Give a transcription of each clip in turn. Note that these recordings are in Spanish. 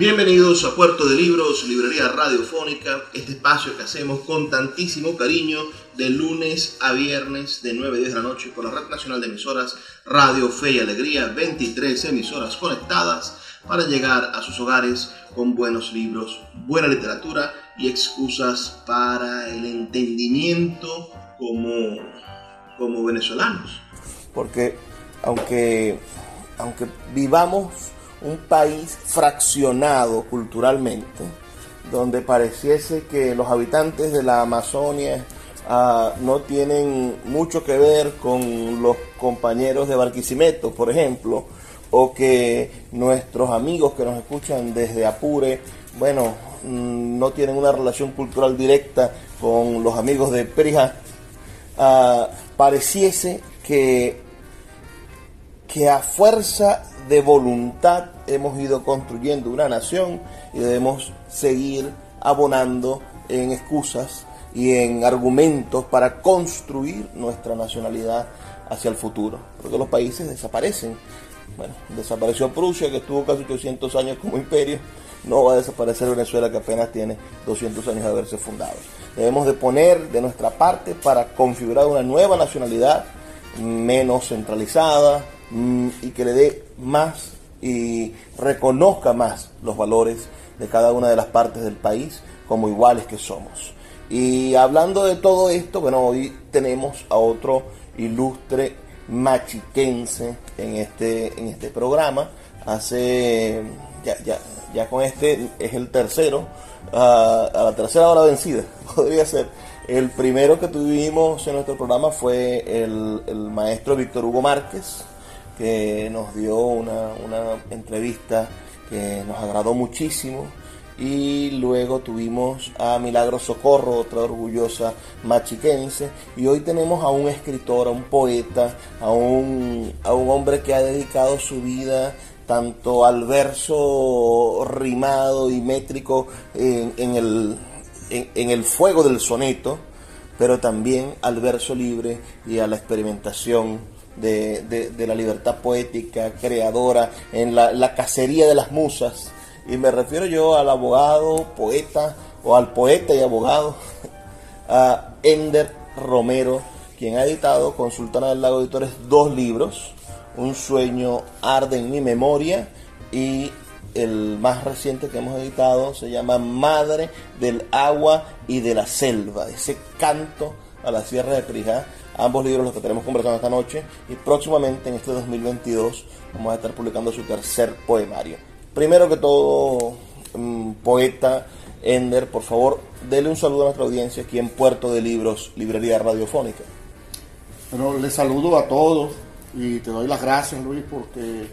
Bienvenidos a Puerto de Libros, Librería Radiofónica, este espacio que hacemos con tantísimo cariño de lunes a viernes de 9 a 10 de la noche por la Red Nacional de Emisoras Radio Fe y Alegría, 23 emisoras conectadas para llegar a sus hogares con buenos libros, buena literatura y excusas para el entendimiento como, como venezolanos. Porque aunque, aunque vivamos un país fraccionado culturalmente, donde pareciese que los habitantes de la Amazonia ah, no tienen mucho que ver con los compañeros de Barquisimeto, por ejemplo, o que nuestros amigos que nos escuchan desde Apure, bueno, mm, no tienen una relación cultural directa con los amigos de Perija, ah, pareciese que, que a fuerza de voluntad hemos ido construyendo una nación y debemos seguir abonando en excusas y en argumentos para construir nuestra nacionalidad hacia el futuro, porque los países desaparecen. Bueno, desapareció Prusia, que estuvo casi 800 años como imperio, no va a desaparecer Venezuela, que apenas tiene 200 años de haberse fundado. Debemos de poner de nuestra parte para configurar una nueva nacionalidad menos centralizada, y que le dé más y reconozca más los valores de cada una de las partes del país como iguales que somos. Y hablando de todo esto, bueno, hoy tenemos a otro ilustre machiquense en este, en este programa. Hace, ya, ya, ya con este es el tercero, a la tercera hora vencida, podría ser. El primero que tuvimos en nuestro programa fue el maestro Víctor Hugo Márquez, que nos dio una, entrevista que nos agradó muchísimo. Y luego tuvimos a Milagro Socorro, otra orgullosa machiquense. Y hoy tenemos a un escritor, a un poeta, a un, a un hombre que ha dedicado su vida tanto al verso rimado y métrico en, el, en el fuego del soneto, pero también al verso libre y a la experimentación de, la libertad poética, creadora, en la, cacería de las musas. Y me refiero yo al abogado, poeta, o al poeta y abogado, a Ender Romero, quien ha editado con Sultana del Lago Editores dos libros, Un sueño arde en mi memoria y el más reciente que hemos editado se llama Madre del Agua y de la Selva, ese canto a la Sierra de Crijá ambos libros los que tenemos conversando esta noche y próximamente en este 2022 vamos a estar publicando su tercer poemario. Primero que todo, mm, poeta Ender, por favor, dele un saludo a nuestra audiencia aquí en Puerto de Libros, Librería Radiofónica. Bueno, les saludo a todos y te doy las gracias, Luis, porque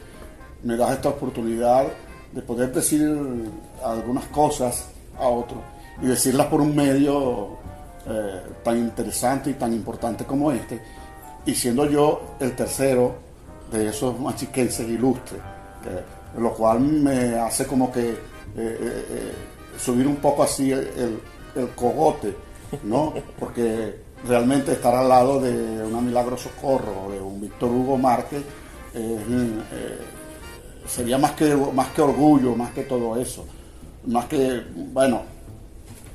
me das esta oportunidad de poder decir algunas cosas a otros y decirlas por un medio eh, tan interesante y tan importante como este, y siendo yo el tercero de esos machiquenses ilustres, lo cual me hace como que eh, eh, subir un poco así el, cogote, ¿no? Porque realmente estar al lado de una Milagro Socorro, de un Víctor Hugo Márquez, sería más que, más que orgullo, más que todo eso. Más que, bueno,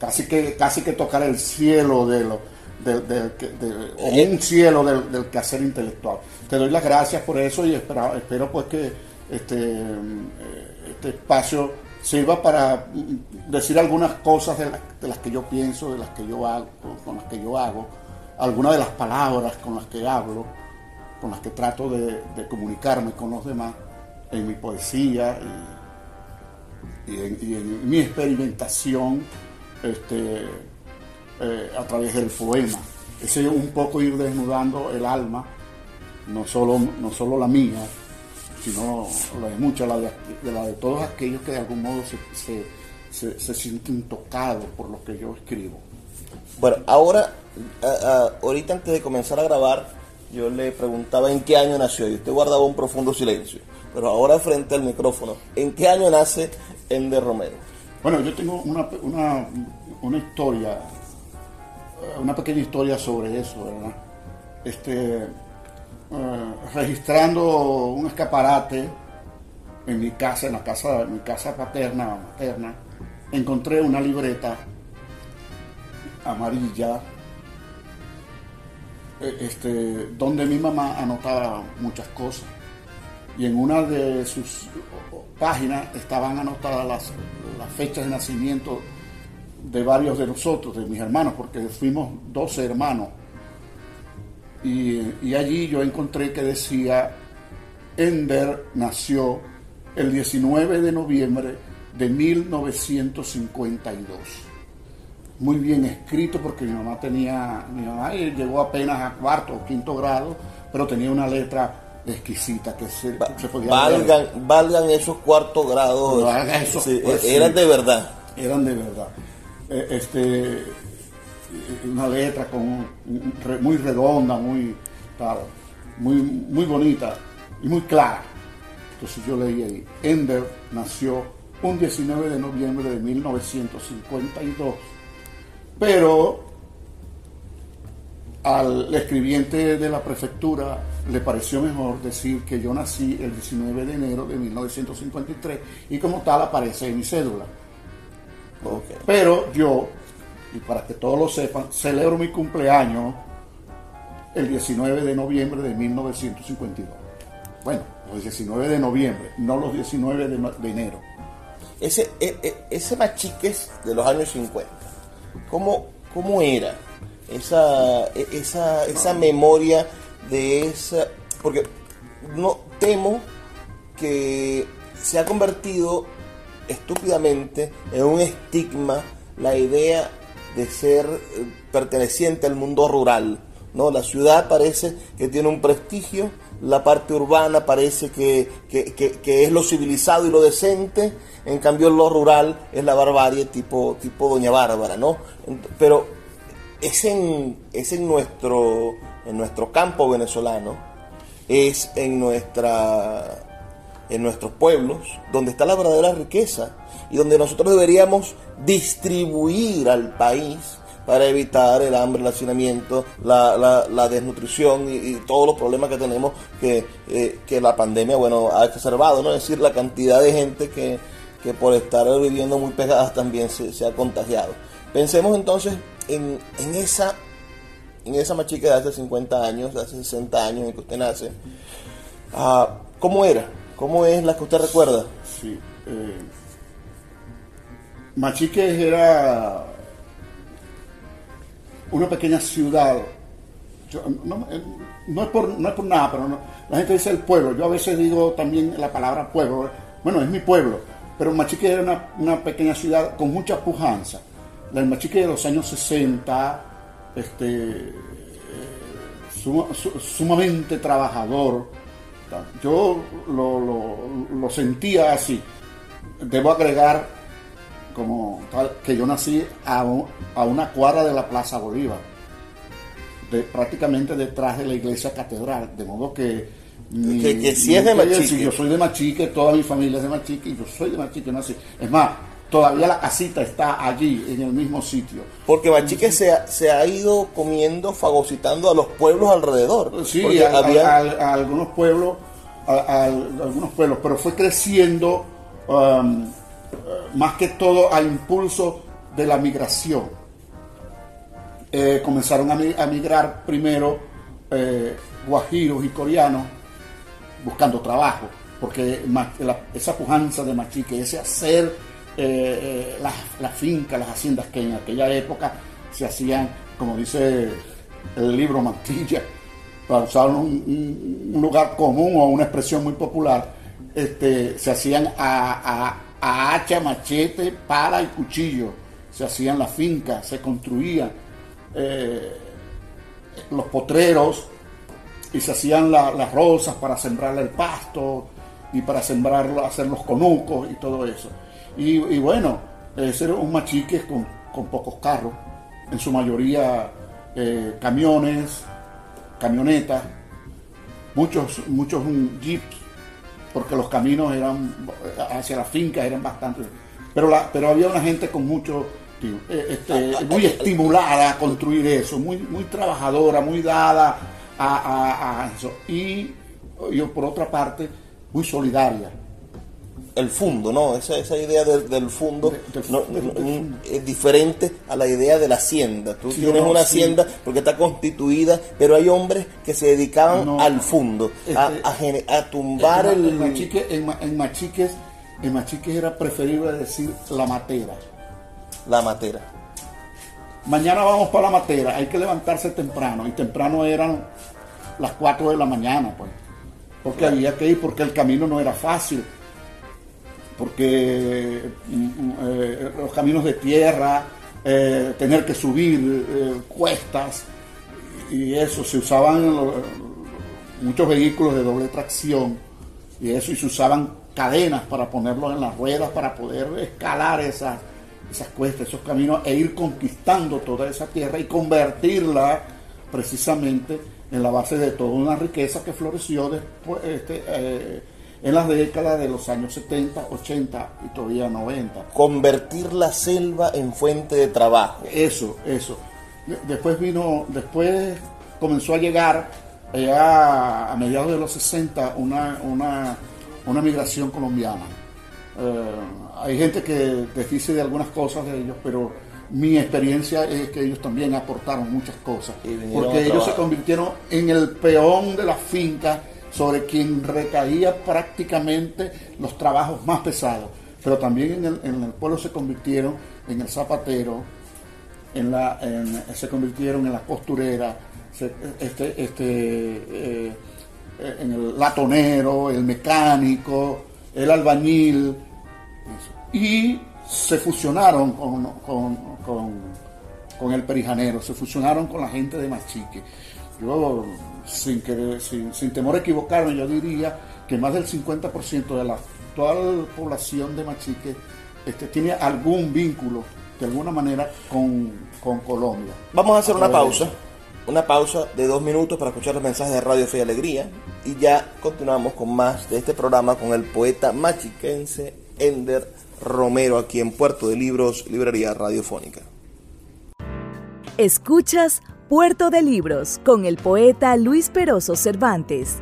casi que, casi que tocar el cielo de lo, un cielo del, quehacer intelectual. Te doy las gracias por eso y espero, espero pues que este, eh, este espacio sirva para decir algunas cosas de, las que yo pienso, de las que yo hago, con las que yo hago, algunas de las palabras con las que hablo, con las que trato de, comunicarme con los demás en mi poesía y, en, mi experimentación este, eh, a través del poema. Ese un poco ir desnudando el alma, no solo, no solo la mía, sino la de muchas, la de, de todos aquellos que de algún modo se, se, sienten tocados por lo que yo escribo. Bueno, ahora, ahorita antes de comenzar a grabar, yo le preguntaba en qué año nació y usted guardaba un profundo silencio. Pero ahora frente al micrófono, ¿en qué año nace Ender Romero? Bueno, yo tengo una, una, una historia una pequeña historia sobre eso, ¿verdad? Este, eh, registrando un escaparate en mi casa, en la casa, en mi casa paterna, materna, encontré una libreta amarilla, e, este, donde mi mamá anotaba muchas cosas. Y en una de sus páginas estaban anotadas las, las fechas de nacimiento de varios de nosotros, de mis hermanos, porque fuimos 12 hermanos. Y, allí yo encontré que decía, Ender nació el 19 de noviembre de 1952. Muy bien escrito porque mi mamá tenía, mi mamá llegó apenas a cuarto o quinto grado, pero tenía una letra exquisita que se, podía valgan, valgan esos cuartos grados. Pues eran de verdad. Eran de verdad. Eh, este, una letra con, muy redonda, muy, muy, muy bonita y muy clara. Entonces yo leí ahí, Ender nació un 19 de noviembre de 1952, pero al escribiente de la prefectura le pareció mejor decir que yo nací el 19 de enero de 1953 y como tal aparece en mi cédula. Pero yo, y para que todos lo sepan, celebro mi cumpleaños el 19 de noviembre de 1952. Bueno, los 19 de noviembre, no los 19 de, enero. Ese, e, e, ese machiques de los años 50, ¿cómo, cómo era esa, e, esa, esa memoria de esa... Porque no temo que se ha convertido estúpidamente en un estigma la idea de ser eh, perteneciente al mundo rural. ¿no? La ciudad parece que tiene un prestigio, la parte urbana parece que, es lo civilizado y lo decente, en cambio lo rural es la barbarie tipo, tipo Doña Bárbara, ¿no? Pero es en, es en, nuestro, en nuestro campo venezolano, es en nuestra en nuestros pueblos, donde está la verdadera riqueza y donde nosotros deberíamos distribuir al país para evitar el hambre, el hacinamiento, la, desnutrición y, todos los problemas que tenemos que, eh, que, la pandemia bueno, ha exacerbado, ¿no? es decir, la cantidad de gente que, por estar viviendo muy pegadas también se, ha contagiado. Pensemos entonces en, en, esa en esa machica de hace 50 años, hace 60 años en que usted nace. Ah, ¿Cómo era? ¿Cómo es la que usted recuerda? Sí. Eh, Machiques era una pequeña ciudad. no, es por, nada, pero la gente dice el pueblo. Yo a veces digo también la palabra pueblo. Bueno, es mi pueblo. Pero Machique era una, pequeña ciudad con mucha pujanza. La Machique de los años 60, este, sumamente trabajador yo lo, sentía así. Debo agregar como que yo nací a, una cuadra de la Plaza Bolívar, prácticamente detrás de la iglesia catedral, de modo que que, si es de Machique. yo soy de Machique, toda mi familia es de Machique y yo soy de Machique, nací. Es más, todavía la casita está allí, en el mismo sitio. Porque Machique se ha, se ha ido comiendo, fagocitando a los pueblos alrededor. Sí, a, algunos pueblos, a, algunos pueblos, pero fue creciendo um, más que todo a impulso de la migración. Eh, comenzaron a, migrar primero eh, guajiros y coreanos buscando trabajo porque esa pujanza de Machique, ese hacer eh, las, las fincas, las haciendas que en aquella época se hacían, como dice el libro Mantilla, para usar un, lugar común o una expresión muy popular, este, se hacían a, hacha, machete, pala y cuchillo. Se hacían las fincas, se construían eh, los potreros y se hacían las rosas para sembrar el pasto y para sembrarlo, hacer los conucos y todo eso. Y, bueno, ese era un machique con, con pocos carros, en su mayoría eh, camiones, camionetas, muchos, muchos jeeps, porque los caminos eran hacia la finca eran bastante. Pero, la, pero había una gente con mucho, eh, este, muy estimulada a construir eso, muy, muy trabajadora, muy dada a, a eso. Y yo, por otra parte, muy solidaria el fondo, ¿no? Esa, esa idea del, fondo es diferente a la idea de la hacienda. Tú tienes una hacienda porque está constituida, pero hay hombres que se dedicaban al fondo, a, este, a, tumbar el... En, machique, en, machiques, en machiques era preferible decir la matera. La matera. Mañana vamos para la matera, hay que levantarse temprano, y temprano eran las 4 de la mañana, pues. Porque había que ir, porque el camino no era fácil porque mm, eh, los caminos de tierra, eh, tener que subir eh, cuestas y eso, se usaban muchos vehículos de doble tracción y eso, y se usaban cadenas para ponerlos en las ruedas para poder escalar esas, esas cuestas, esos caminos e ir conquistando toda esa tierra y convertirla precisamente en la base de toda una riqueza que floreció después, este, en las décadas de los años 70, 80 y todavía 90. Convertir la selva en fuente de trabajo. Eso, eso. Después vino, después comenzó a llegar a mediados de los 60 una, una, migración colombiana. Eh, hay gente que dice de algunas cosas de ellos, pero mi experiencia es que ellos también aportaron muchas cosas. Porque ellos se convirtieron en el peón de la finca sobre quien recaía prácticamente los trabajos más pesados, pero también en el, pueblo se convirtieron en el zapatero, en la, se convirtieron en la costurera, este, este, eh, en el latonero, el mecánico, el albañil, y se fusionaron con, con, con, con, el perijanero, se fusionaron con la gente de Machique. Yo sin, querer, sin, temor a equivocarme, yo diría que más del 50% de la la población de Machique este, tiene algún vínculo de alguna manera con, Colombia. Vamos a hacer una pausa, una pausa de dos minutos para escuchar los mensajes de Radio Fe y Alegría y ya continuamos con más de este programa con el poeta machiquense Ender Romero aquí en Puerto de Libros, Librería Radiofónica. Escuchas Puerto de Libros con el poeta Luis Peroso Cervantes.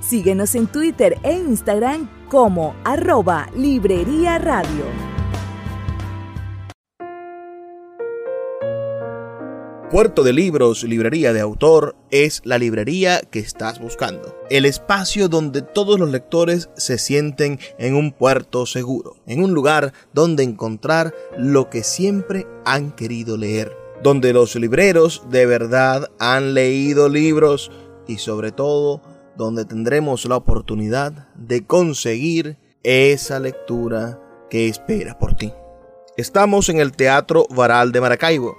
Síguenos en Twitter e Instagram como arroba Librería Radio. Puerto de Libros, librería de autor, es la librería que estás buscando. El espacio donde todos los lectores se sienten en un puerto seguro, en un lugar donde encontrar lo que siempre han querido leer donde los libreros de verdad han leído libros y sobre todo donde tendremos la oportunidad de conseguir esa lectura que espera por ti. Estamos en el Teatro Varal de Maracaibo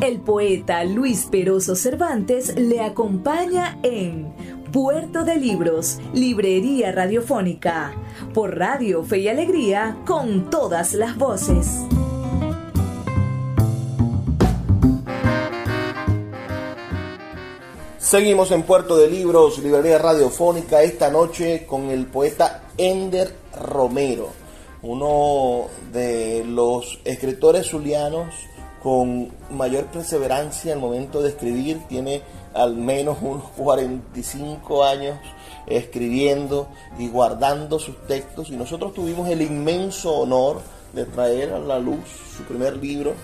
El poeta Luis Peroso Cervantes le acompaña en Puerto de Libros, Librería Radiofónica, por Radio Fe y Alegría, con todas las voces. Seguimos en Puerto de Libros, Librería Radiofónica, esta noche con el poeta Ender Romero uno de los escritores zulianos con mayor perseverancia al momento de escribir, tiene al menos unos 45 años escribiendo y guardando sus textos. Y nosotros tuvimos el inmenso honor de traer a la luz su primer libro,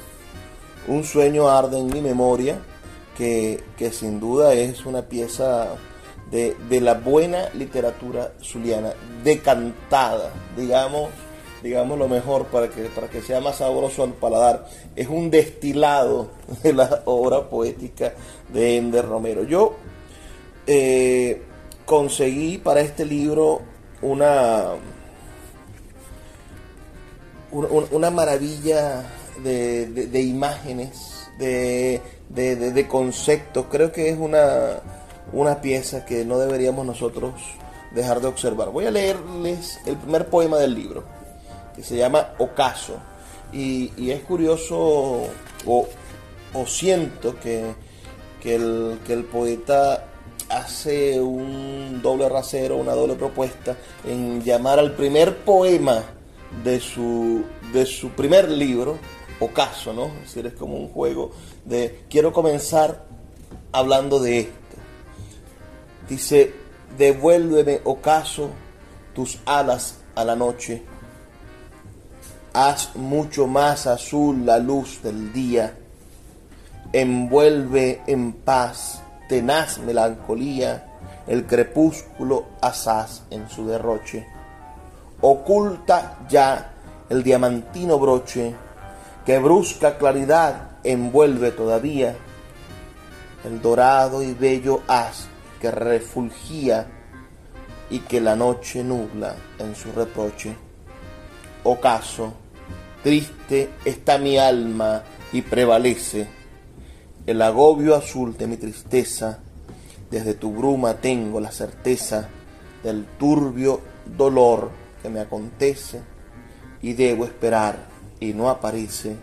Un sueño arde en mi memoria, que, sin duda es una pieza de, de, la buena literatura zuliana, decantada, digamos, digamos lo mejor para que, para que sea más sabroso al paladar. Es un destilado de la obra poética de Ender Romero. Yo eh, conseguí para este libro una, una maravilla de, imágenes, de, de, conceptos. Creo que es una, una pieza que no deberíamos nosotros dejar de observar. Voy a leerles el primer poema del libro que se llama Ocaso. Y, es curioso, o, siento que, el, que el poeta hace un doble rasero, una doble propuesta en llamar al primer poema de su, de su primer libro, Ocaso, ¿no? Es decir, es como un juego de quiero comenzar hablando de esto. Dice, devuélveme, ocaso, tus alas a la noche haz mucho más azul la luz del día, envuelve en paz tenaz melancolía el crepúsculo asaz en su derroche, oculta ya el diamantino broche que brusca claridad envuelve todavía. El dorado y bello haz que refulgía y que la noche nubla en su reproche. Ocaso, Triste está mi alma y prevalece el agobio azul de mi tristeza. Desde tu bruma tengo la certeza del turbio dolor que me acontece y debo esperar y no aparece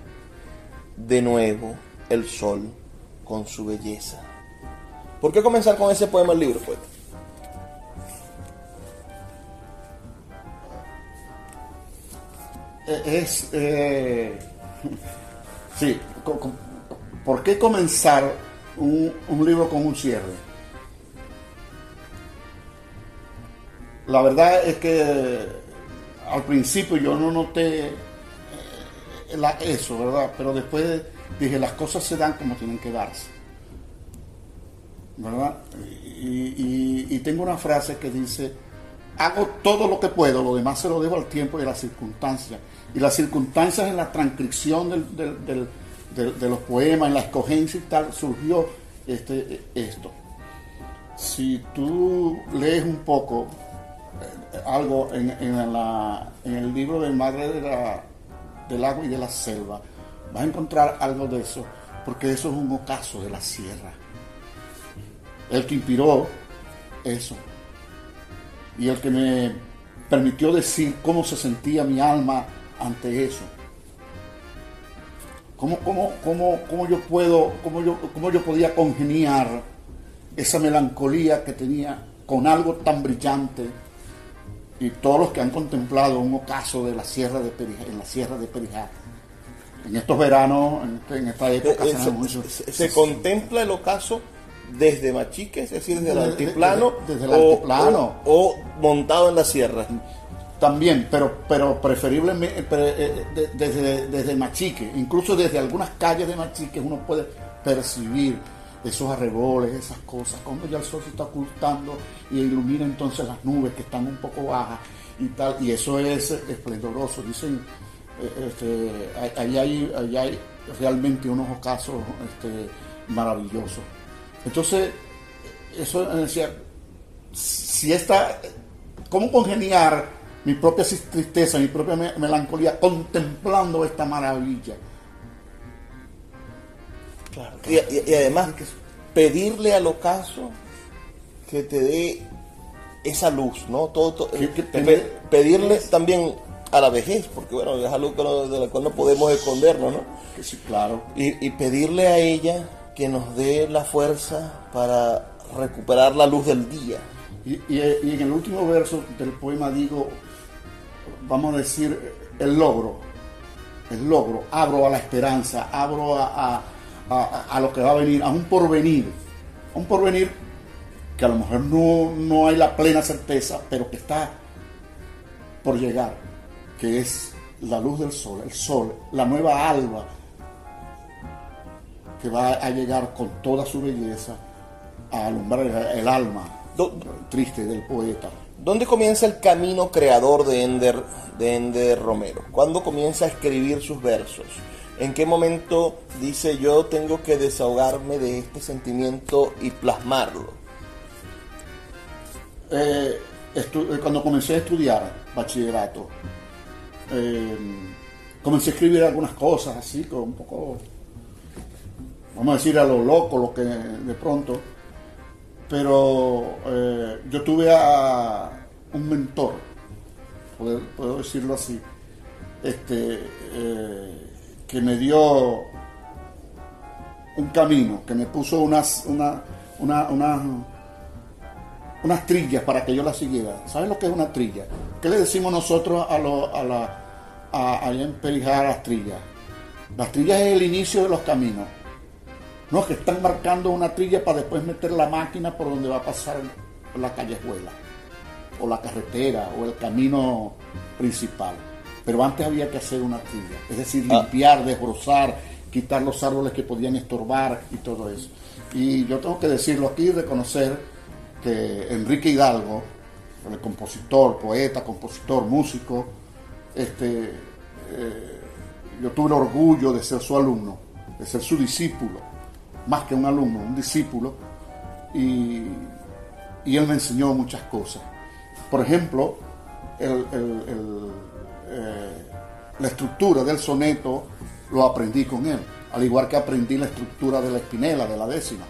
de nuevo el sol con su belleza. ¿Por qué comenzar con ese poema el libro, pues? Es... Eh, sí, ¿por qué comenzar un, libro con un cierre? La verdad es que al principio yo no noté eh, eso, ¿verdad? Pero después dije, las cosas se dan como tienen que darse. ¿Verdad? y tengo una frase que dice, hago todo lo que puedo, lo demás se lo dejo al tiempo y a las circunstancias. Y las circunstancias en la transcripción de los poemas, en la escogencia y tal, surgió este, esto. Si tú lees un poco eh, algo en, el libro de Madre del Agua y de la Selva, vas a encontrar algo de eso, porque eso es un ocaso de la sierra. El que inspiró eso y el que me permitió decir cómo se sentía mi alma ante eso. ¿Cómo, cómo, cómo, cómo yo puedo, cómo yo, cómo yo podía congeniar esa melancolía que tenía con algo tan brillante? Y todos los que han contemplado un ocaso de la sierra de Perijá, en la sierra de Perijá, en estos veranos, en, esta época, eh, se, se contempla el ocaso desde Machique, es decir, desde el altiplano, desde, el altiplano. O, montado en la sierra. También, pero, pero preferiblemente eh, eh, desde, desde Machique, incluso desde algunas calles de Machique uno puede percibir esos arreboles, esas cosas, cuando ya el sol se está ocultando y ilumina entonces las nubes que están un poco bajas y tal, y eso es esplendoroso. Dicen, eh, este, ahí, hay, hay realmente unos ocasos este, maravillosos. Entonces, eso decía, si esta, ¿cómo congeniar mi propia tristeza, mi propia melancolía contemplando esta maravilla? Claro, y, además pedirle al ocaso que te dé esa luz, ¿no? Todo, pedirle también a la vejez, porque bueno, es algo de la cual no podemos escondernos, ¿no? Sí, claro. y pedirle a ella que nos dé la fuerza para recuperar la luz del día. Y, en el último verso del poema digo, vamos a decir, el logro, el logro, abro a la esperanza, abro a, a, lo que va a venir, a un porvenir, a un porvenir que a lo mejor no, no hay la plena certeza, pero que está por llegar, que es la luz del sol, el sol, la nueva alba, que va a llegar con toda su belleza a alumbrar el, alma triste del poeta. ¿Dónde comienza el camino creador de Ender, de Ender Romero? ¿Cuándo comienza a escribir sus versos? ¿En qué momento dice yo tengo que desahogarme de este sentimiento y plasmarlo? Eh, eh, cuando comencé a estudiar bachillerato, eh, comencé a escribir algunas cosas así, con un poco, vamos a decir a lo loco, lo que de pronto, pero yo tuve a un mentor, puedo, decirlo así, este, que me dio un camino, que me puso unas, una, unas trillas para que yo las siguiera. ¿Sabes lo que es una trilla? ¿Qué le decimos nosotros a, lo, a la a, a las trillas? Las trillas es el inicio de los caminos. No, que están marcando una trilla para después meter la máquina por donde va a pasar la callejuela, o la carretera, o el camino principal pero antes había que hacer una trilla, es decir, ah. limpiar, desbrozar, quitar los árboles que podían estorbar y todo eso. Y yo tengo que decirlo aquí y reconocer que Enrique Hidalgo, el compositor, poeta, compositor, músico, este, eh, yo tuve el orgullo de ser su alumno, de ser su discípulo, más que un alumno, un discípulo, y, él me enseñó muchas cosas. Por ejemplo, eh, la estructura del soneto lo aprendí con él, al igual que aprendí la estructura de la espinela, de la décima.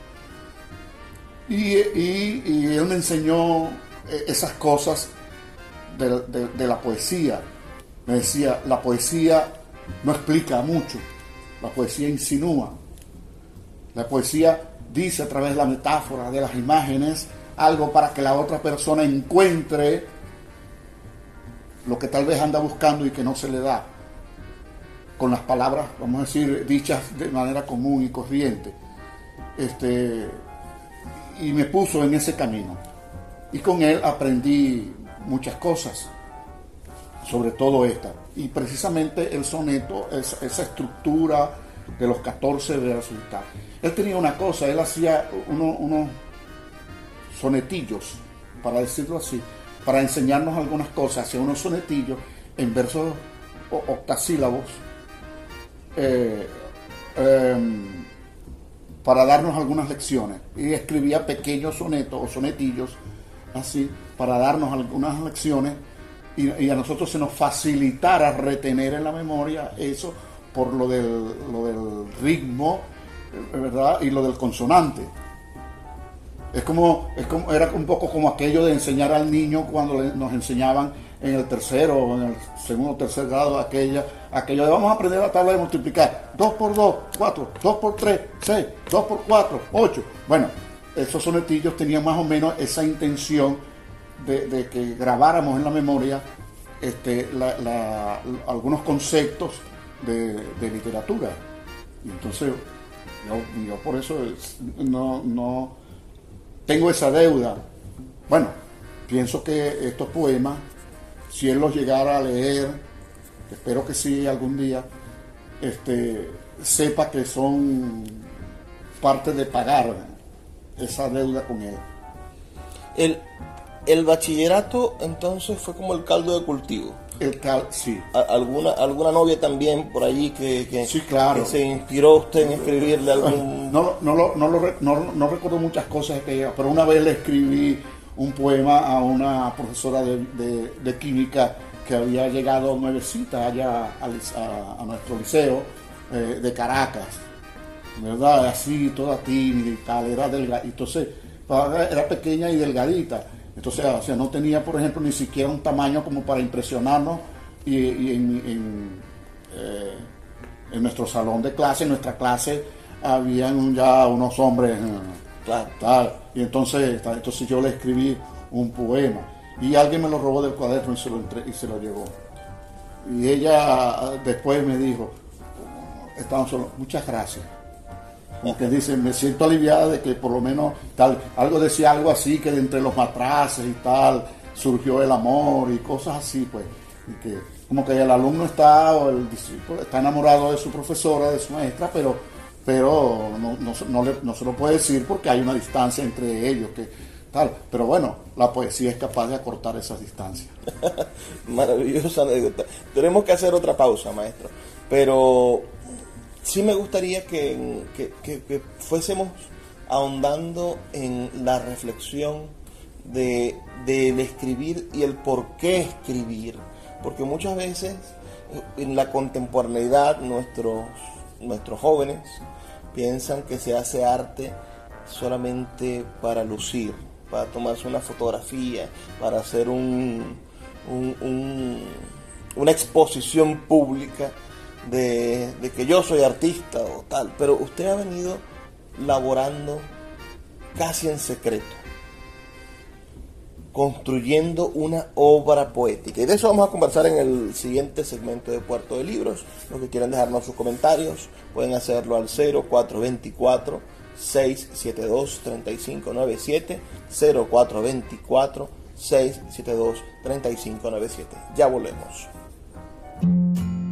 Y, él me enseñó eh, esas cosas de, la poesía. Me decía, la poesía no explica mucho, la poesía insinúa. La poesía dice a través de la metáfora, de las imágenes, algo para que la otra persona encuentre lo que tal vez anda buscando y que no se le da, con las palabras, vamos a decir, dichas de manera común y corriente. Este, y me puso en ese camino. Y con él aprendí muchas cosas, sobre todo esta. Y precisamente el soneto, esa, esa estructura de los 14 versos y tal. Él tenía una cosa, él hacía unos sonetillos, para decirlo así, para enseñarnos algunas cosas, hacía unos sonetillos en versos octasílabos eh, em, para darnos algunas lecciones. Y escribía pequeños sonetos o sonetillos así para darnos algunas lecciones y, a nosotros se nos facilitara retener en la memoria eso por lo del, lo del ritmo ¿verdad? y lo del consonante. Es como, es como, era un poco como aquello de enseñar al niño cuando nos enseñaban en el tercero o en el segundo o tercer grado aquella, aquello de vamos a aprender la tabla de multiplicar. 2 por 2, 4, 2 por 3, 6, 2 por 4, 8. Bueno, esos sonetillos tenían más o menos esa intención de, que grabáramos en la memoria este, algunos conceptos de, literatura. Entonces, yo, yo por eso no, no tengo esa deuda. Bueno, pienso que estos poemas, si él los llegara a leer, espero que sí algún día, este, sepa que son parte de pagar esa deuda con él. El, el bachillerato entonces fue como el caldo de cultivo. El cal, sí. ¿Alguna, ¿Alguna novia también por allí que, que, sí, claro. se inspiró usted en escribirle algún...? No, no, no, no, no, no recuerdo muchas cosas que ella, pero una vez le escribí un poema a una profesora de, de, química que había llegado nuevecita allá a, a, nuestro liceo eh, de Caracas, ¿verdad? Así, toda tímida y tal, era delgada. Entonces, era pequeña y delgadita entonces, o sea, no tenía, por ejemplo, ni siquiera un tamaño como para impresionarnos y, en, eh, en, nuestro salón de clase, en nuestra clase, habían ya unos hombres, eh, tal, y entonces, entonces yo le escribí un poema y alguien me lo robó del cuaderno y se lo, y se lo llevó. Y ella después me dijo, estamos solos, muchas gracias. Como que dice, me siento aliviada de que por lo menos tal, algo decía algo así, que de entre los matraces y tal, surgió el amor y cosas así, pues. Y que como que el alumno está, o el discípulo está enamorado de su profesora, de su maestra, pero, pero no, no se lo puede decir porque hay una distancia entre ellos, que tal. Pero bueno, la poesía es capaz de acortar esas distancias. Maravillosa anécdota. Tenemos que hacer otra pausa, maestro. Pero sí me gustaría que, fuésemos ahondando en la reflexión de, del escribir y el por qué escribir. Porque muchas veces en la contemporaneidad nuestros, nuestros jóvenes piensan que se hace arte solamente para lucir, para tomarse una fotografía, para hacer un, una exposición pública de, que yo soy artista o tal, pero usted ha venido laborando casi en secreto, construyendo una obra poética. Y de eso vamos a conversar en el siguiente segmento de Puerto de Libros. Los que quieran dejarnos sus comentarios pueden hacerlo al 0424 672 3597 0424 672 3597. Ya volvemos.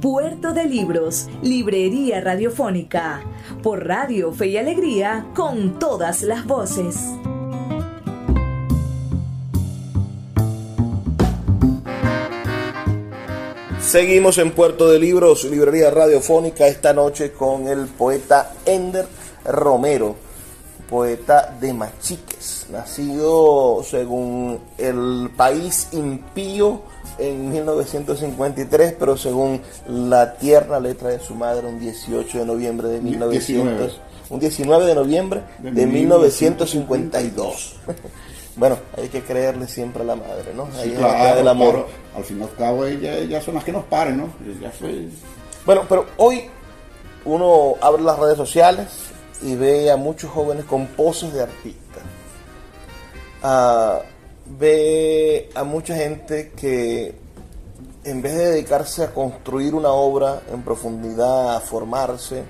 Puerto de Libros, Librería Radiofónica, por Radio Fe y Alegría, con todas las voces. Seguimos en Puerto de Libros, Librería Radiofónica, esta noche con el poeta Ender Romero, poeta de Machiques, nacido según el país impío en 1953, pero según la tierna letra de su madre, un 18 de noviembre de 1900, un 19 de noviembre de, 1952. bueno, hay que creerle siempre a la madre, ¿no? Ahí claro, del amor. Al fin y al cabo, ellas, son las que nos paren, ¿no? Bueno, pero hoy uno abre las redes sociales y ve a muchos jóvenes con poses de artistas. Ah, ve a mucha gente que en vez de dedicarse a construir una obra en profundidad, a formarse,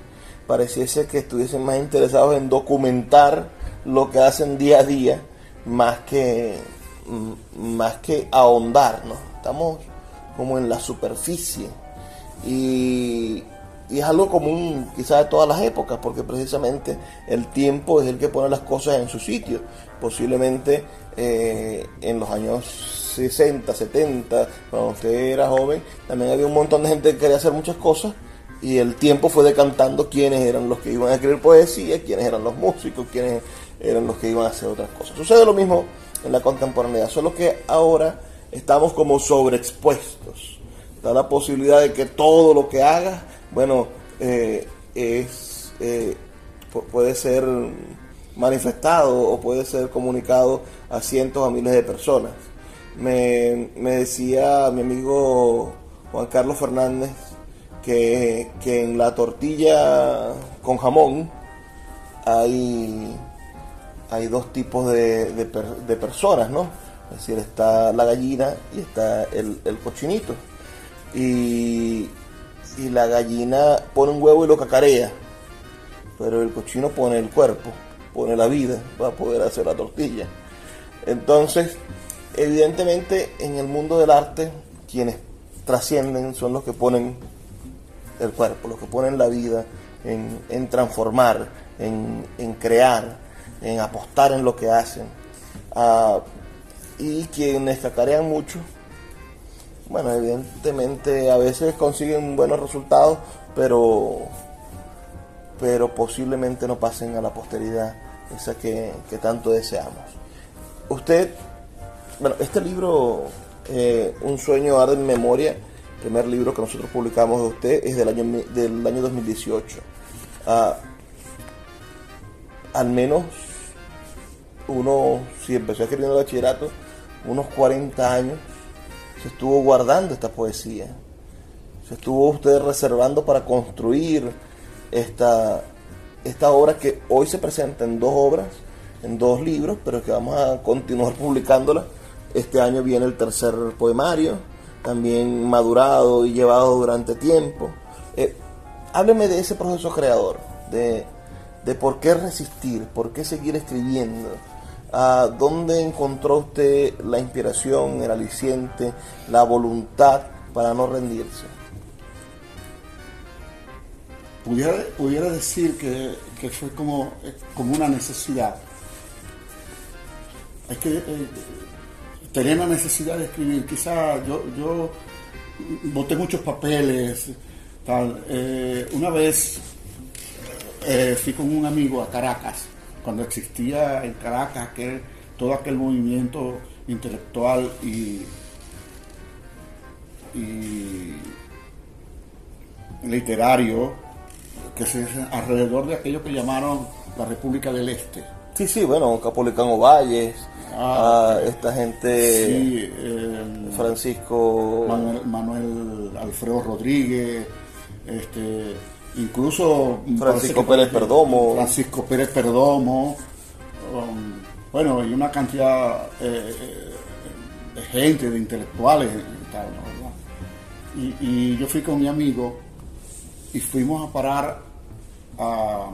pareciese que estuviesen más interesados en documentar lo que hacen día a día, más que, más que ahondar, ¿no? Estamos como en la superficie. Y, y es algo común quizás de todas las épocas, porque precisamente el tiempo es el que pone las cosas en su sitio. Posiblemente eh, en los años 60, 70, cuando usted era joven, también había un montón de gente que quería hacer muchas cosas y el tiempo fue decantando quiénes eran los que iban a escribir poesía, quiénes eran los músicos, quiénes eran los que iban a hacer otras cosas. Sucede lo mismo en la contemporaneidad, solo que ahora estamos como sobreexpuestos. Da la posibilidad de que todo lo que haga, bueno, eh, es, eh, puede ser manifestado o puede ser comunicado a cientos, a miles de personas. Me, decía mi amigo Juan Carlos Fernández que, en la tortilla con jamón hay, hay dos tipos de, de, personas, ¿no? Es decir, está la gallina y está el, el cochinito. Y, y la gallina pone un huevo y lo cacarea, pero el cochino pone el cuerpo pone la vida para poder hacer la tortilla. Entonces, evidentemente en el mundo del arte, quienes trascienden son los que ponen el cuerpo, los que ponen la vida en, transformar, en, crear, en apostar en lo que hacen. Ah, y quienes cacarean mucho, bueno, evidentemente a veces consiguen buenos resultados, pero, pero posiblemente no pasen a la posteridad, esa que, tanto deseamos. Usted, bueno, este libro, eh, Un sueño arde en memoria, primer libro que nosotros publicamos de usted, es del año, del año 2018. Ah, al menos uno, si empezó escribiendo bachillerato, unos 40 años, se estuvo guardando esta poesía. Se estuvo usted reservando para construir esta, esta obra que hoy se presenta en dos obras, en dos libros, pero que vamos a continuar publicándola. Este año viene el tercer poemario, también madurado y llevado durante tiempo. Eh, hábleme de ese proceso creador, de, de por qué resistir, por qué seguir escribiendo, ¿A dónde encontró usted la inspiración, el aliciente, la voluntad para no rendirse? Pudiera, pudiera decir que, fue como, como una necesidad. Es que eh, tenía la necesidad de escribir. Quizá yo, yo boté muchos papeles. Tal. Eh, una vez eh, fui con un amigo a Caracas cuando existía en Caracas aquel, todo aquel movimiento intelectual y, literario que se alrededor de aquello que llamaron la República del Este. Sí, sí, bueno, Capolicano Valles, ah, esta gente, sí, Francisco Manuel, Manuel, Alfredo Rodríguez, este, incluso Francisco Pérez Perdomo. Francisco Pérez Perdomo, um, bueno, y una cantidad eh, de gente, de intelectuales y tal, y, yo fui con mi amigo y fuimos a parar a,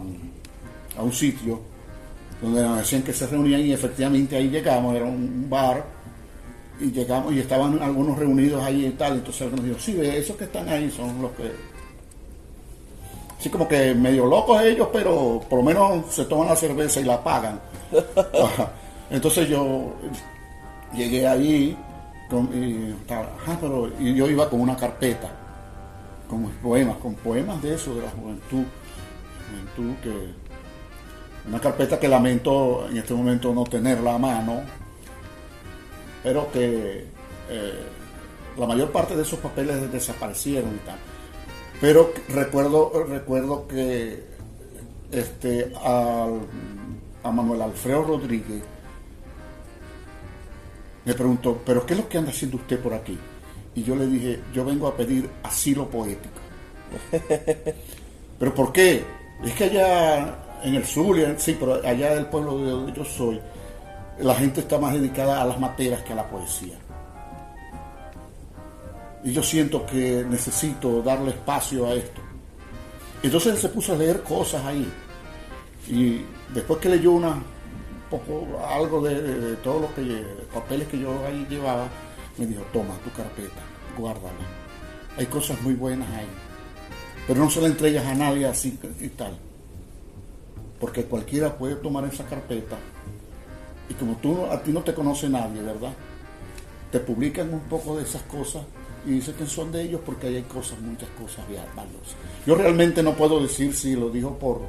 un sitio donde nos decían que se reunían y efectivamente ahí llegamos, era un bar y llegamos y estaban algunos reunidos ahí y tal, entonces nos dijo, sí, esos que están ahí son los que Sí, como que medio locos ellos, pero por lo menos se toman la cerveza y la pagan. Entonces yo llegué allí y, pero, y yo iba con una carpeta, con poemas, con poemas de eso, de la juventud. Una carpeta que lamento en este momento no tenerla a mano, pero que eh, la mayor parte de esos papeles desaparecieron y tal. Pero recuerdo, recuerdo que este, a Manuel Alfredo Rodríguez me preguntó, ¿pero qué es lo que anda haciendo usted por aquí? Y yo le dije, yo vengo a pedir asilo poético. ¿Pero por qué? Es que allá en el sur, sí, pero allá del pueblo de donde yo soy, la gente está más dedicada a las materas que a la poesía y yo siento que necesito darle espacio a esto. Entonces él se puso a leer cosas ahí. Y después que leyó una, poco, algo de, todos los papeles que yo ahí llevaba, me dijo, toma tu carpeta, guárdala. Hay cosas muy buenas ahí. Pero no se la entregas a nadie así y tal. Porque cualquiera puede tomar esa carpeta. Y como tú a ti no te conoce nadie, ¿verdad? Te publican un poco de esas cosas y dice que son de ellos porque ahí hay cosas, muchas cosas valiosas. Yo realmente no puedo decir si lo dijo por...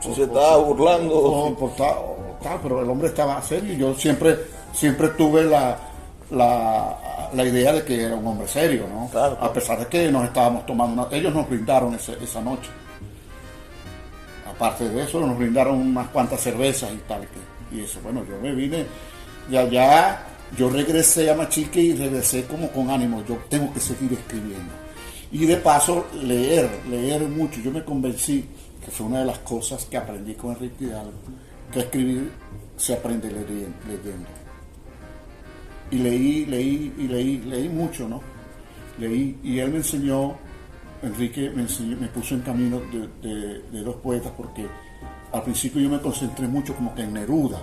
Si se estaba burlando. Por, tal, pero el hombre estaba serio y yo siempre, siempre tuve la, la, idea de que era un hombre serio, ¿no? A pesar de que nos estábamos tomando, ellos nos brindaron esa noche. Aparte de eso, nos brindaron unas cuantas cervezas y tal. y eso, bueno, yo me vine de allá yo regresé a Machique y regresé como con ánimo, yo tengo que seguir escribiendo. Y de paso, leer, leer mucho. Yo me convencí, que fue una de las cosas que aprendí con Enrique Hidalgo, que escribir se aprende leyendo. Y leí, leí, y leí, leí mucho, ¿no? Leí, y él me enseñó, Enrique me, me puso en camino de, dos poetas porque al principio yo me concentré mucho como que en Neruda.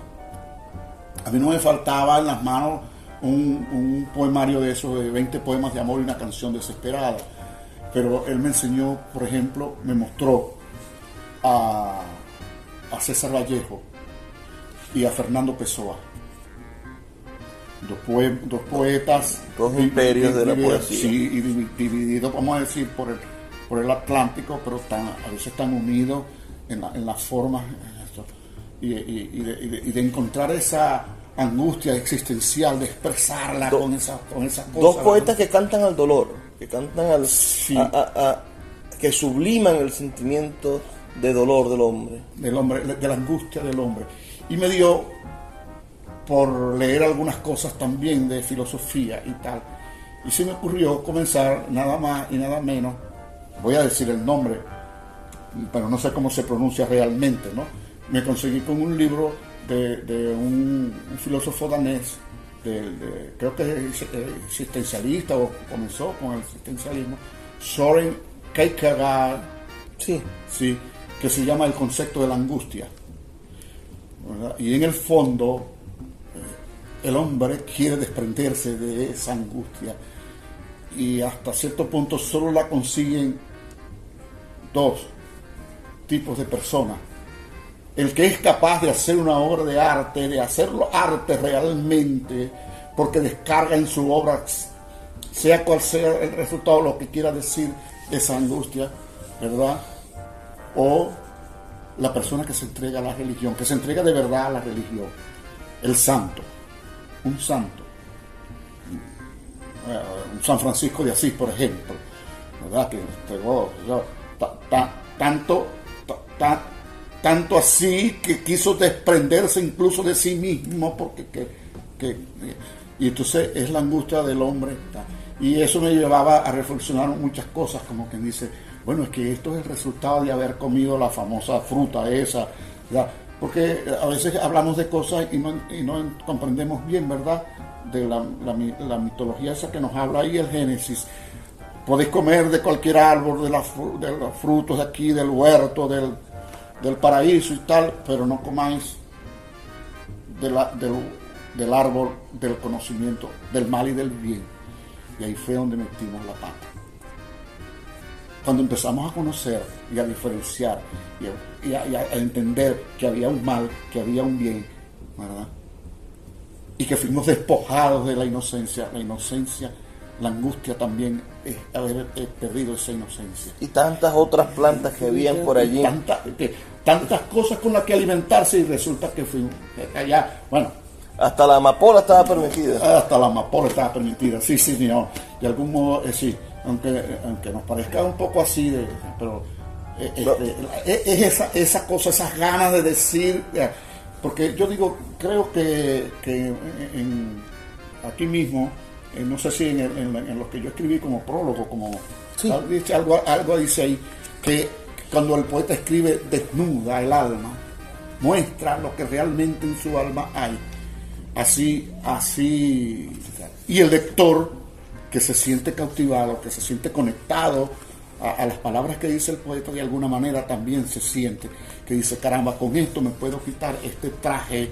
A mí no me faltaba en las manos un, poemario de esos, de 20 poemas de amor y una canción desesperada. Pero él me enseñó, por ejemplo, me mostró a, a César Vallejo y a Fernando Pessoa. Dos, poetas. Dos imperios de la poesía. Sí, y divididos, vamos a decir, por el, por el Atlántico, pero a veces están unidos en, en las formas y, de, encontrar esa angustia existencial, de expresarla con, esa, con esas cosas. Dos poetas que cantan al dolor, que cantan al. que subliman el sentimiento de dolor del hombre. Del hombre, de la angustia del hombre. Y me dio por leer algunas cosas también de filosofía y tal. Y se me ocurrió comenzar nada más y nada menos, voy a decir el nombre, pero no sé cómo se pronuncia realmente, ¿no? Me conseguí con un libro de, un, filósofo danés, de, creo que es existencialista o comenzó con el existencialismo, Soren Kierkegaard, sí. sí, que se llama El concepto de la angustia. Y en el fondo, eh, el hombre quiere desprenderse de esa angustia y hasta cierto punto solo la consiguen dos tipos de personas. El que es capaz de hacer una obra de arte, de hacerlo arte realmente, porque descarga en su obra, sea cual sea el resultado, lo que quiera decir esa angustia, ¿verdad? O la persona que se entrega a la religión, que se entrega de verdad a la religión, el santo, un santo, eh, un San Francisco de Asís, por ejemplo, ¿verdad? Que entregó tanto tanto así que quiso desprenderse incluso de sí mismo, porque que, y entonces es la angustia del hombre. Y eso me llevaba a reflexionar muchas cosas, como que dice, bueno, es que esto es el resultado de haber comido la famosa fruta esa, porque a veces hablamos de cosas y no, comprendemos bien, ¿verdad? De la, la, mitología esa que nos habla ahí, el Génesis. Podéis comer de cualquier árbol, de, de los frutos de aquí, del huerto, del, del paraíso y tal, pero no comáis del, del, árbol del conocimiento del mal y del bien. Y ahí fue donde metimos la pata. Cuando empezamos a conocer y a diferenciar y a, entender que había un mal, que había un bien, ¿verdad? Y que fuimos despojados de la inocencia, la inocencia la angustia también es haber perdido esa inocencia. Y tantas otras plantas que habían por allí. tantas cosas con las que alimentarse y resulta que fuimos allá, bueno. Hasta la amapola estaba permitida. Hasta la amapola estaba permitida, sí, sí, señor. De algún modo, eh, sí, aunque, aunque nos parezca un poco así, de, pero eh, eh, es esa, esa cosa, esas ganas de decir, porque yo digo, creo que, que en, aquí mismo, eh, no sé si en, en, los que yo escribí como prólogo, como dice algo, algo dice ahí, que cuando el poeta escribe desnuda el alma, muestra lo que realmente en su alma hay. Así, así, y el lector que se siente cautivado, que se siente conectado a, las palabras que dice el poeta, de alguna manera también se siente, que dice, caramba, con esto me puedo quitar este traje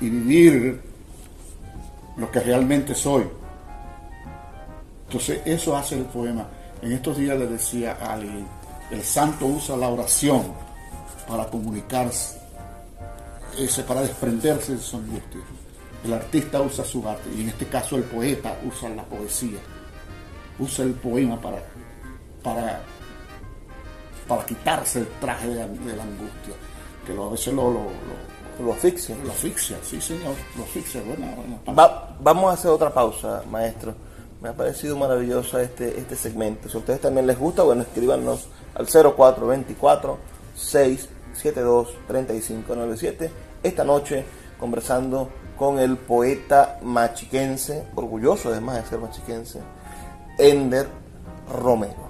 y vivir lo que realmente soy. Entonces eso hace el poema. En estos días le decía a alguien, el santo usa la oración para comunicarse, ese, para desprenderse de su angustia. El artista usa su arte y en este caso el poeta usa la poesía, usa el poema para, para, para quitarse el traje de, la angustia, que a veces lo, lo lo asfixia. Lo asfixia, sí señor, lo asfixia. vamos a hacer otra pausa, maestro. Me ha parecido maravilloso este, este segmento. Si a ustedes también les gusta, bueno, escríbanos al 0424 672 3597. Esta noche conversando con el poeta machiquense, orgulloso además de ser machiquense, Ender Romero.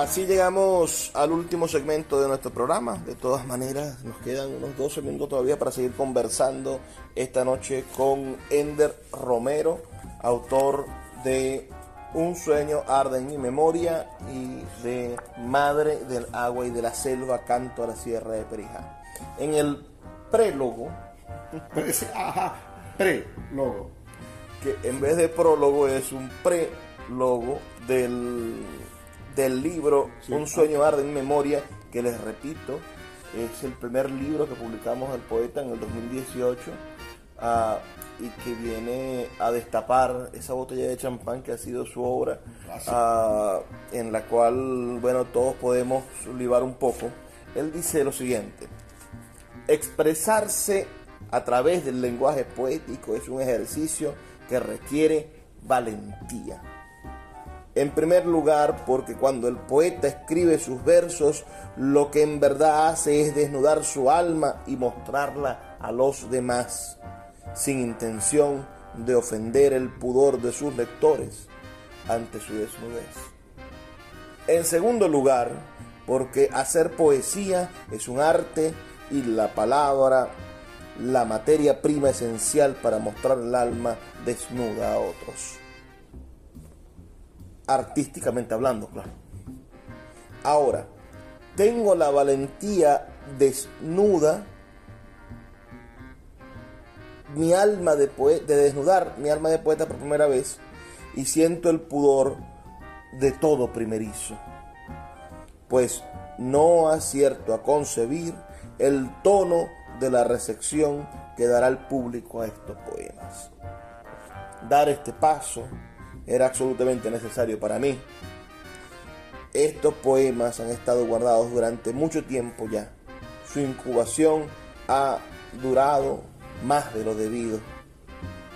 Así llegamos al último segmento de nuestro programa. De todas maneras, nos quedan unos 12 minutos todavía para seguir conversando esta noche con Ender Romero, autor de Un sueño arde en mi memoria y de Madre del agua y de la selva, canto a la sierra de Perijá. En el prólogo, Ajá, pre-logo. que en vez de prólogo es un pre-logo del, del libro Sí. Un sueño arde en memoria, que les repito, es el primer libro que publicamos del poeta en el 2018 ah, y que viene a destapar esa botella de champán que ha sido su obra, Gracias. ah, en la cual, bueno, todos podemos libar un poco. Él dice lo siguiente, expresarse a través del lenguaje poético es un ejercicio que requiere valentía. En primer lugar, porque cuando el poeta escribe sus versos, lo que en verdad hace es desnudar su alma y mostrarla a los demás, sin intención de ofender el pudor de sus lectores ante su desnudez. En segundo lugar, porque hacer poesía es un arte y la palabra la materia prima esencial para mostrar el alma desnuda a otros. Artísticamente hablando, claro. Ahora, tengo la valentía desnuda, mi alma de, de desnudar mi alma de poeta por primera vez y siento el pudor de todo primerizo pues no acierto a concebir el tono de la recepción que dará el público a estos poemas. Dar este paso era absolutamente necesario para mí. Estos poemas han estado guardados durante mucho tiempo ya. Su incubación ha durado más de lo debido.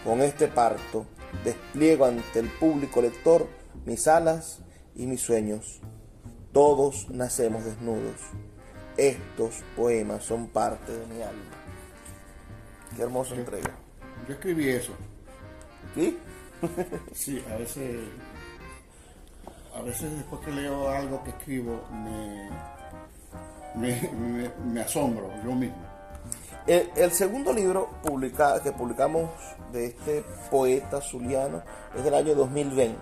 Con este parto despliego ante el público lector mis alas y mis sueños. Todos nacemos desnudos. Estos poemas son parte de mi alma. Qué hermosa entrega. Yo escribí eso. ¿Sí? Sí, a veces, a veces después que leo algo que escribo me, me, asombro yo mismo. El, segundo libro que publicamos de este poeta zuliano es del año 2020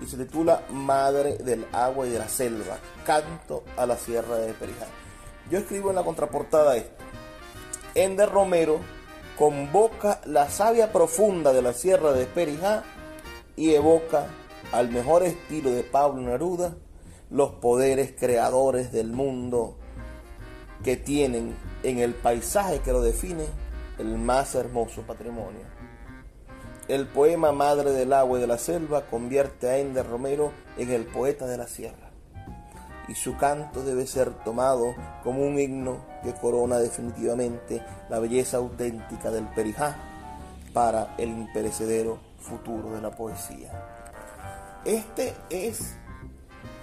y se titula Madre del agua y de la selva, canto a la sierra de Perijá. Yo escribo en la contraportada esto. Ender Romero convoca la savia profunda de la sierra de Perijá y evoca, al mejor estilo de Pablo Neruda, los poderes creadores del mundo que tienen en el paisaje que lo define el más hermoso patrimonio. El poema Madre del agua y de la selva convierte a Ender Romero en el poeta de la sierra. Y su canto debe ser tomado como un himno que corona definitivamente la belleza auténtica del Perijá para el imperecedero futuro de la poesía. Este es,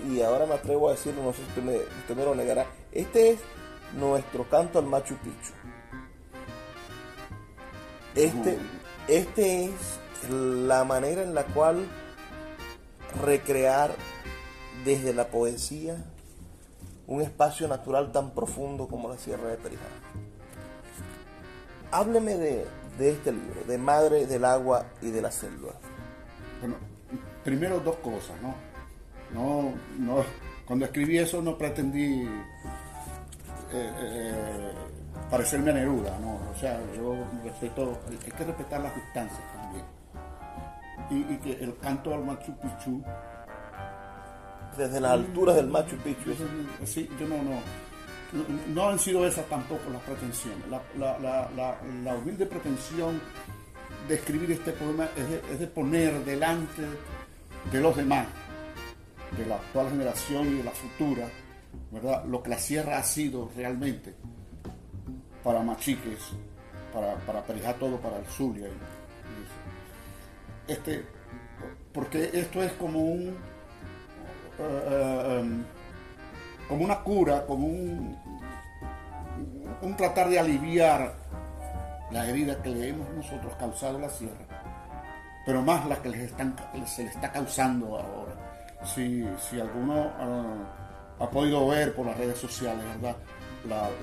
y ahora me atrevo a decirlo, no sé si usted me, usted me lo negará, este es nuestro canto al Machu Picchu. Este, este es la manera en la cual recrear desde la poesía un espacio natural tan profundo como la Sierra de Perijá. Hábleme de, de este libro, de Madre del Agua y de la Selva. Bueno, primero dos cosas, ¿no? No, no, cuando escribí eso no pretendí eh, eh, parecerme a Neruda, ¿no? O sea, yo respeto, hay que respetar las distancias también. Y, y que el canto al Machu Picchu, Desde las alturas del Machu Picchu. sí, yo no, no, no, han sido esas tampoco las pretensiones. La, humilde pretensión de escribir este poema es de, poner delante de los demás, de la actual generación y de la futura, ¿verdad? Lo que la sierra ha sido realmente para Machiques para, para todo, para el Zulia. Este, porque esto es como un eh, eh, em, como una cura, como un, tratar de aliviar la herida que le hemos nosotros causado a la sierra, pero más la que se le está causando ahora. Si, si alguno ah, ha podido ver por las redes sociales, ¿verdad?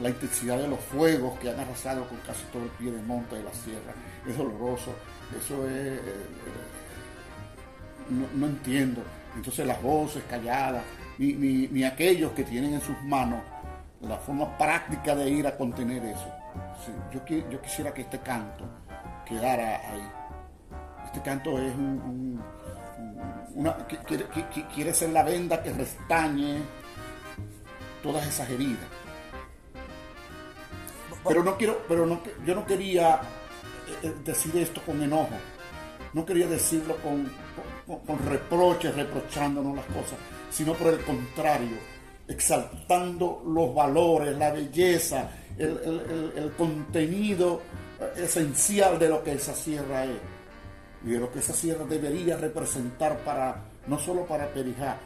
La, intensidad de los fuegos que han arrasado con casi todo el pie de monta de la sierra, es doloroso, eso es... Eh, no, entiendo. Entonces las voces calladas, ni, aquellos que tienen en sus manos la forma práctica de ir a contener eso. yo, quisiera que este canto quedara ahí. Este canto es un, una, quiere ser la venda que restañe todas esas heridas. Pero no quiero, pero no, yo no quería eh, eh, decir esto con enojo. No quería decirlo con, con, reproches, reprochándonos las cosas, sino por el contrario, exaltando los valores, la belleza, el, contenido esencial de lo que esa sierra es y de lo que esa sierra debería representar para no solo para Perijá,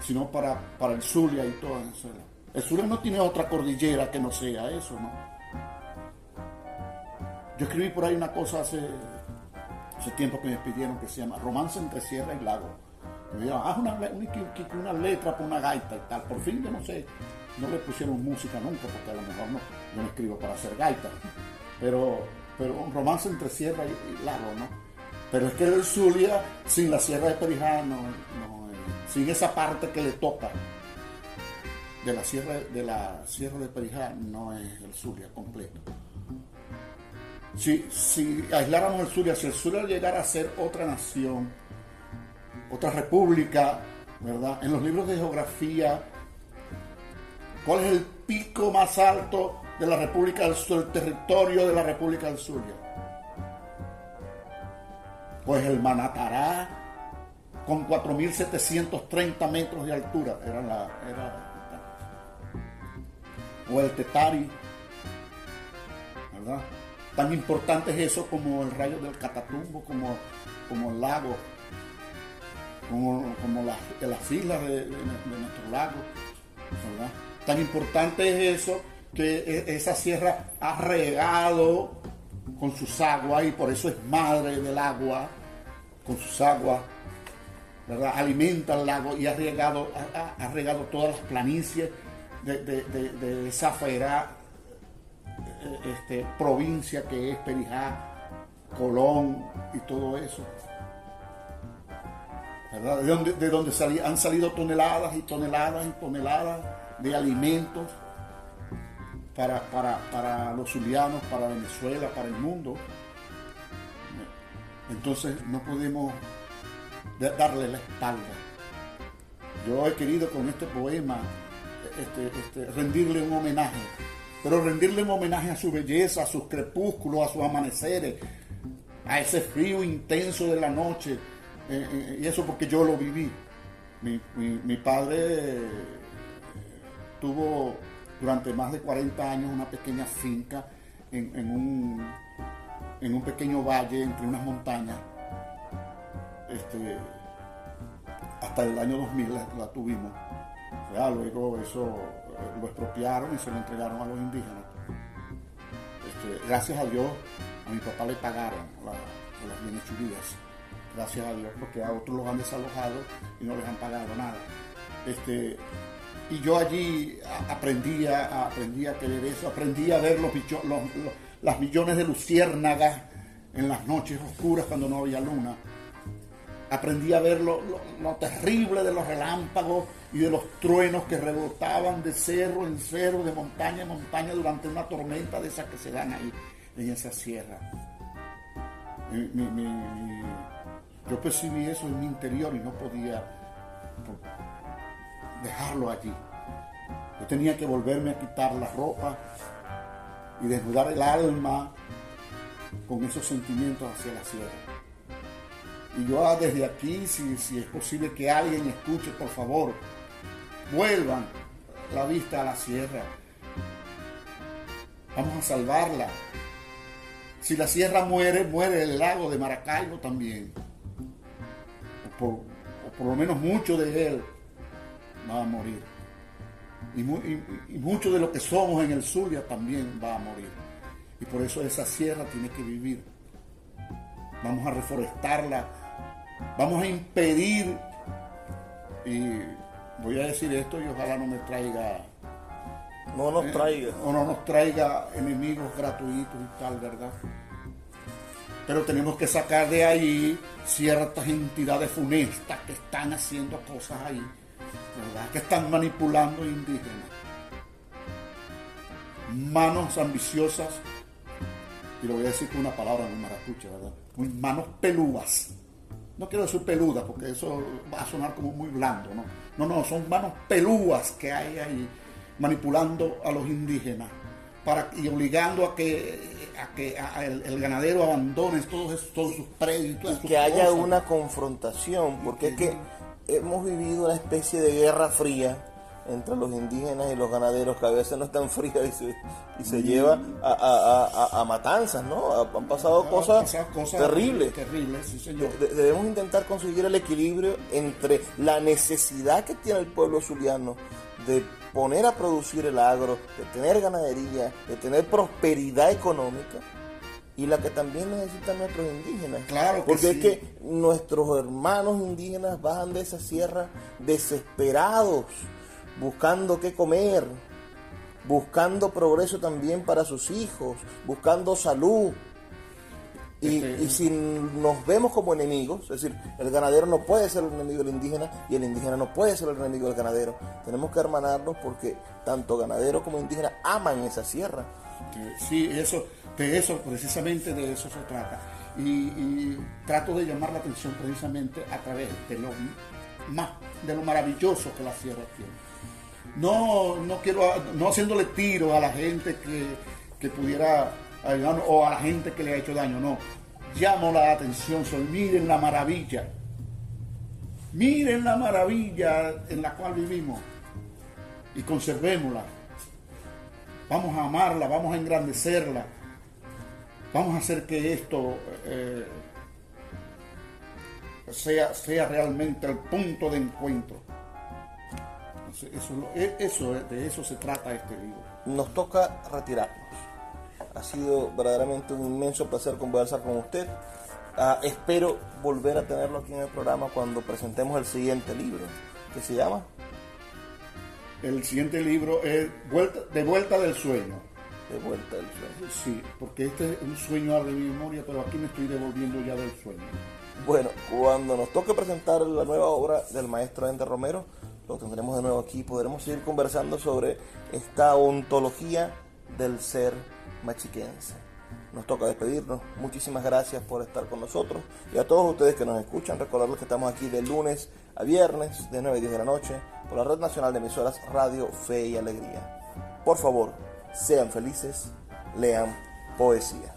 sino para, para el Zulia y toda Venezuela. El Zulia no tiene otra cordillera que no sea eso, ¿no? Yo escribí por ahí una cosa hace hace tiempo que me pidieron que se llama Romance entre Sierra y Lago. Me dijeron, haz una, una, letra para una gaita y tal. Por fin yo no sé, no le pusieron música nunca, porque a lo mejor no, yo no escribo para hacer gaita. Pero, pero un romance entre Sierra y, Lago, ¿no? Pero es que el Zulia, sin la Sierra de Perijá, no, sin esa parte que le toca de la Sierra de, la sierra de Perijá, no es el Zulia completo si, si aisláramos el Zulia, si el Zulia llegara a ser otra nación, otra república, ¿verdad? En los libros de geografía, ¿cuál es el pico más alto de la República del Sur, el territorio de la República del Zulia? Pues el Manatará, con 4.730 metros de altura, era la, o el Tetari, ¿verdad? Tan importante es eso como el rayo del Catatumbo, como, como el lago, como, como las islas de, nuestro lago. Tan importante es eso que e, esa sierra ha regado con sus aguas y por eso es madre del agua, con sus aguas, ¿verdad? alimenta el lago y ha regado, ha, regado todas las planicies de, de esa fera este, provincia que es Perijá, Colón y todo eso. De donde, de donde han salido toneladas y toneladas y toneladas de alimentos para, para, los zulianos, para Venezuela, para el mundo. Entonces no podemos darle la espalda. Yo he querido con este poema este, este, rendirle un homenaje pero rendirle un homenaje a su belleza, a sus crepúsculos, a sus amaneceres, a ese frío intenso de la noche, eh, eh, y eso porque yo lo viví. Mi, padre eh, tuvo durante más de 40 años una pequeña finca en, un, en un pequeño valle entre unas montañas. Este, hasta el año 2000 la, tuvimos. luego eso lo expropiaron y se lo entregaron a los indígenas. Este, gracias a Dios, a mi papá le pagaron las bienechurías. Gracias a Dios, porque a otros los han desalojado y no les han pagado nada. Este, y yo allí aprendía, aprendí a querer eso, aprendí a ver los, las millones de luciérnagas en las noches oscuras cuando no había luna aprendí a ver lo, terrible de los relámpagos y de los truenos que rebotaban de cerro en cerro, de montaña en montaña durante una tormenta de esas que se dan ahí en esa sierra. yo percibí eso en mi interior y no podía dejarlo allí. Yo tenía que volverme a quitar la ropa y desnudar el alma con esos sentimientos hacia la sierra. Y yo ah, desde aquí, si, si es posible que alguien escuche, por favor, vuelvan la vista a la sierra. Vamos a salvarla. si la sierra muere, muere el lago de Maracaibo también. O por, lo menos mucho de él va a morir. Y, y, mucho de lo que somos en el Zulia también va a morir. Y por eso esa sierra tiene que vivir. Vamos a reforestarla. Vamos a impedir. Y voy a decir esto y ojalá no me traiga no nos eh, traiga. o no nos traiga enemigos gratuitos y tal, ¿verdad? Pero tenemos que sacar de ahí ciertas entidades funestas que están haciendo cosas ahí, ¿verdad? Que están manipulando indígenas. Manos ambiciosas, y lo voy a decir con una palabra muy maracucha, ¿verdad? Manos peludas. No quiero decir peludas porque eso va a sonar como muy blando, ¿no? No, no, son manos peludas que hay ahí manipulando a los indígenas para, y obligando a que, a que el, ganadero abandone todos, todos sus predios. Y que haya una confrontación, porque es que hemos vivido una especie de guerra fría entre los indígenas y los ganaderos, que a veces no están frías y se, y se lleva a, matanzas, ¿no? Han pasado cosas, terribles. debemos intentar conseguir el equilibrio entre la necesidad que tiene el pueblo zuliano de poner a producir el agro, de tener ganadería, de tener prosperidad económica y la que también necesitan nuestros indígenas. Claro Porque es que nuestros hermanos indígenas bajan de esa sierra desesperados, buscando qué comer, buscando progreso también para sus hijos, buscando salud, y, si nos vemos como enemigos, es decir, el ganadero no puede ser el enemigo del indígena y el indígena no puede ser el enemigo del ganadero. Tenemos que hermanarnos porque tanto ganadero como indígena aman esa sierra. Sí, eso, de eso, precisamente de eso se trata. Y, trato de llamar la atención precisamente a través de lo, más, de lo maravilloso que la sierra tiene. No, no quiero, no haciéndole tiro a la gente que, que pudiera o a la gente que le ha hecho daño, no. Llamo la atención, soy, miren la maravilla. Miren la maravilla en la cual vivimos y conservémosla. Vamos a amarla, vamos a engrandecerla. Vamos a hacer que esto eh, sea, sea realmente el punto de encuentro. Eso, eso, de eso se trata este libro. Nos toca retirarnos. Ha sido verdaderamente un inmenso placer conversar con usted. Ah, espero volver a tenerlo aquí en el programa cuando presentemos el siguiente libro, que se llama. El siguiente libro es De Vuelta del Sueño. De Vuelta del Sueño. Sí, porque este es un sueño de mi memoria, pero aquí me estoy devolviendo ya del sueño. Bueno, cuando nos toque presentar la nueva obra del maestro Ender Romero, lo tendremos de nuevo aquí. Podremos seguir conversando sobre esta ontología del ser machiquense. Nos toca despedirnos. Muchísimas gracias por estar con nosotros. Y a todos ustedes que nos escuchan, recordarles que estamos aquí de lunes a viernes, de 9 a 10 de la noche, por la Red Nacional de Emisoras Radio Fe y Alegría. Por favor, sean felices, lean poesía.